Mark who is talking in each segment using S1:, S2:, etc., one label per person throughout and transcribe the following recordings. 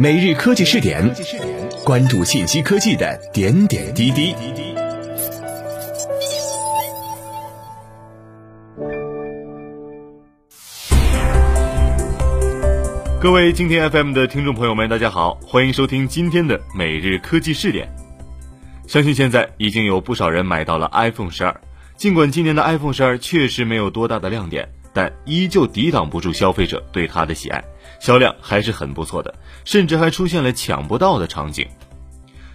S1: 每日科技试点，关注信息科技的点点滴滴。
S2: 各位今天 FM 的听众朋友们，大家好，欢迎收听今天的每日科技试点。相信现在已经有不少人买到了 iPhone 十二，尽管今年的 iPhone 十二确实没有多大的亮点，但依旧抵挡不住消费者对它的喜爱。销量还是很不错的，甚至还出现了抢不到的场景。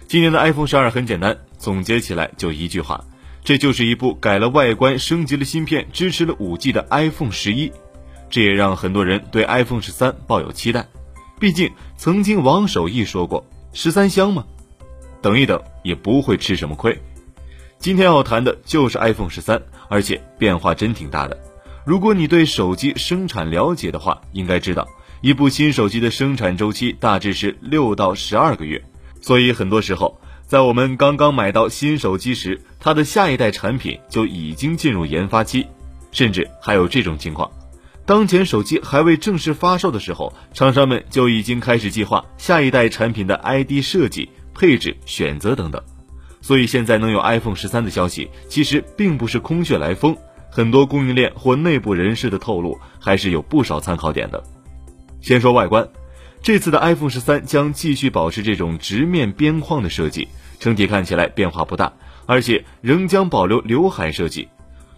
S2: 今年的 iPhone 十二很简单，总结起来就一句话：这就是一部改了外观、升级了芯片、支持了 5G 的 iPhone 十一。这也让很多人对 iPhone 十三抱有期待。毕竟曾经王守义说过：“十三香吗？等一等也不会吃什么亏。”今天要谈的就是 iPhone 十三，而且变化真挺大的。如果你对手机生产了解的话，应该知道。一部新手机的生产周期大致是六到十二个月，所以很多时候，在我们刚刚买到新手机时，它的下一代产品就已经进入研发期，甚至还有这种情况：当前手机还未正式发售的时候，厂商们就已经开始计划下一代产品的 ID 设计、配置、选择等等。所以现在能有 iPhone 十三的消息，其实并不是空穴来风，很多供应链或内部人士的透露，还是有不少参考点的。先说外观，这次的 iPhone 十三将继续保持这种直面边框的设计，整体看起来变化不大，而且仍将保留刘海设计。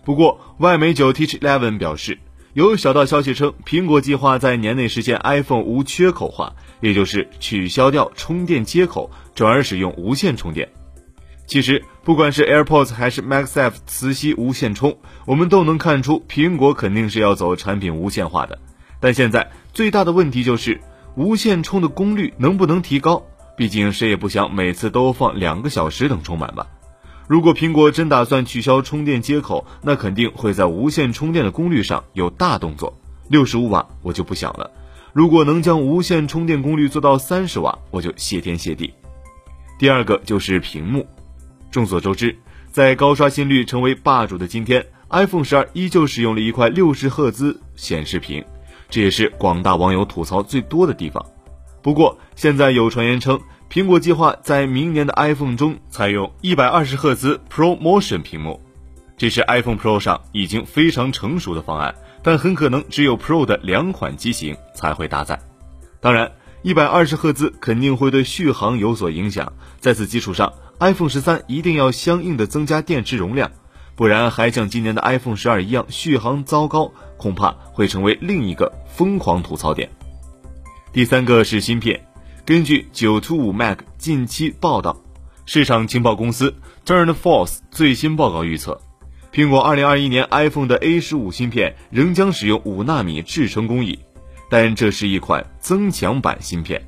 S2: 不过，外媒九 Teach Eleven 表示，有小道消息称，苹果计划在年内实现 iPhone 无缺口化，也就是取消掉充电接口，转而使用无线充电。其实，不管是 AirPods 还是 MagSafe 磁吸无线充，我们都能看出，苹果肯定是要走产品无线化的。但现在最大的问题就是无线充的功率能不能提高？毕竟谁也不想每次都放两个小时等充满吧。如果苹果真打算取消充电接口，那肯定会在无线充电的功率上有大动作。六十五瓦我就不想了。如果能将无线充电功率做到三十瓦，我就谢天谢地。第二个就是屏幕。众所周知，在高刷新率成为霸主的今天，iPhone 十二依旧使用了一块六十赫兹显示屏。这也是广大网友吐槽最多的地方。不过，现在有传言称，苹果计划在明年的 iPhone 中采用一百二十赫兹 Pro Motion 屏幕，这是 iPhone Pro 上已经非常成熟的方案，但很可能只有 Pro 的两款机型才会搭载。当然，一百二十赫兹肯定会对续航有所影响，在此基础上，iPhone 十三一定要相应的增加电池容量。不然还像今年的 iPhone 十二一样续航糟糕，恐怕会成为另一个疯狂吐槽点。第三个是芯片，根据九 to 五 Mac 近期报道，市场情报公司 TurnForce 最新报告预测，苹果二零二一年 iPhone 的 A 十五芯片仍将使用五纳米制程工艺，但这是一款增强版芯片，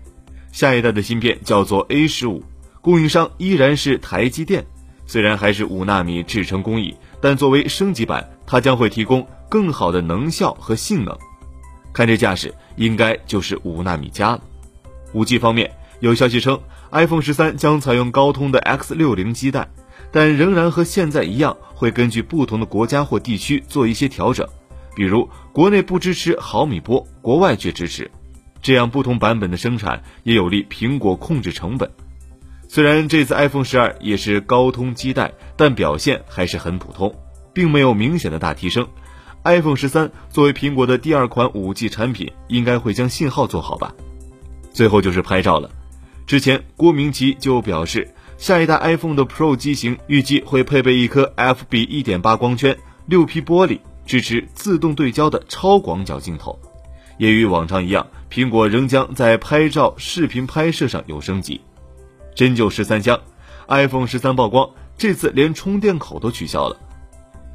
S2: 下一代的芯片叫做 A 十五，供应商依然是台积电。虽然还是五纳米制程工艺，但作为升级版，它将会提供更好的能效和性能。看这架势，应该就是五纳米加了。五 G 方面，有消息称，iPhone 十三将采用高通的 X 六零基带，但仍然和现在一样，会根据不同的国家或地区做一些调整，比如国内不支持毫米波，国外却支持，这样不同版本的生产也有利苹果控制成本。虽然这次 iPhone 十二也是高通基带，但表现还是很普通，并没有明显的大提升。iPhone 十三作为苹果的第二款五 G 产品，应该会将信号做好吧。最后就是拍照了，之前郭明奇就表示，下一代 iPhone 的 Pro 机型预计会配备一颗 f 比一点八光圈、六 P 玻璃，支持自动对焦的超广角镜头。也与往常一样，苹果仍将在拍照、视频拍摄上有升级。真就十三香，iPhone 十三曝光，这次连充电口都取消了。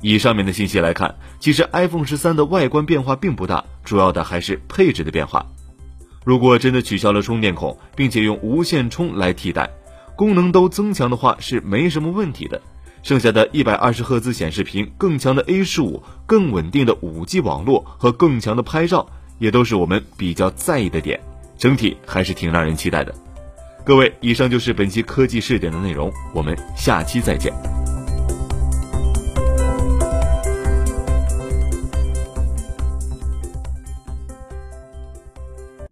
S2: 以上面的信息来看，其实 iPhone 十三的外观变化并不大，主要的还是配置的变化。如果真的取消了充电孔，并且用无线充来替代，功能都增强的话是没什么问题的。剩下的一百二十赫兹显示屏、更强的 A 十五、更稳定的五 G 网络和更强的拍照，也都是我们比较在意的点。整体还是挺让人期待的。各位，以上就是本期科技试点的内容，我们下期再见。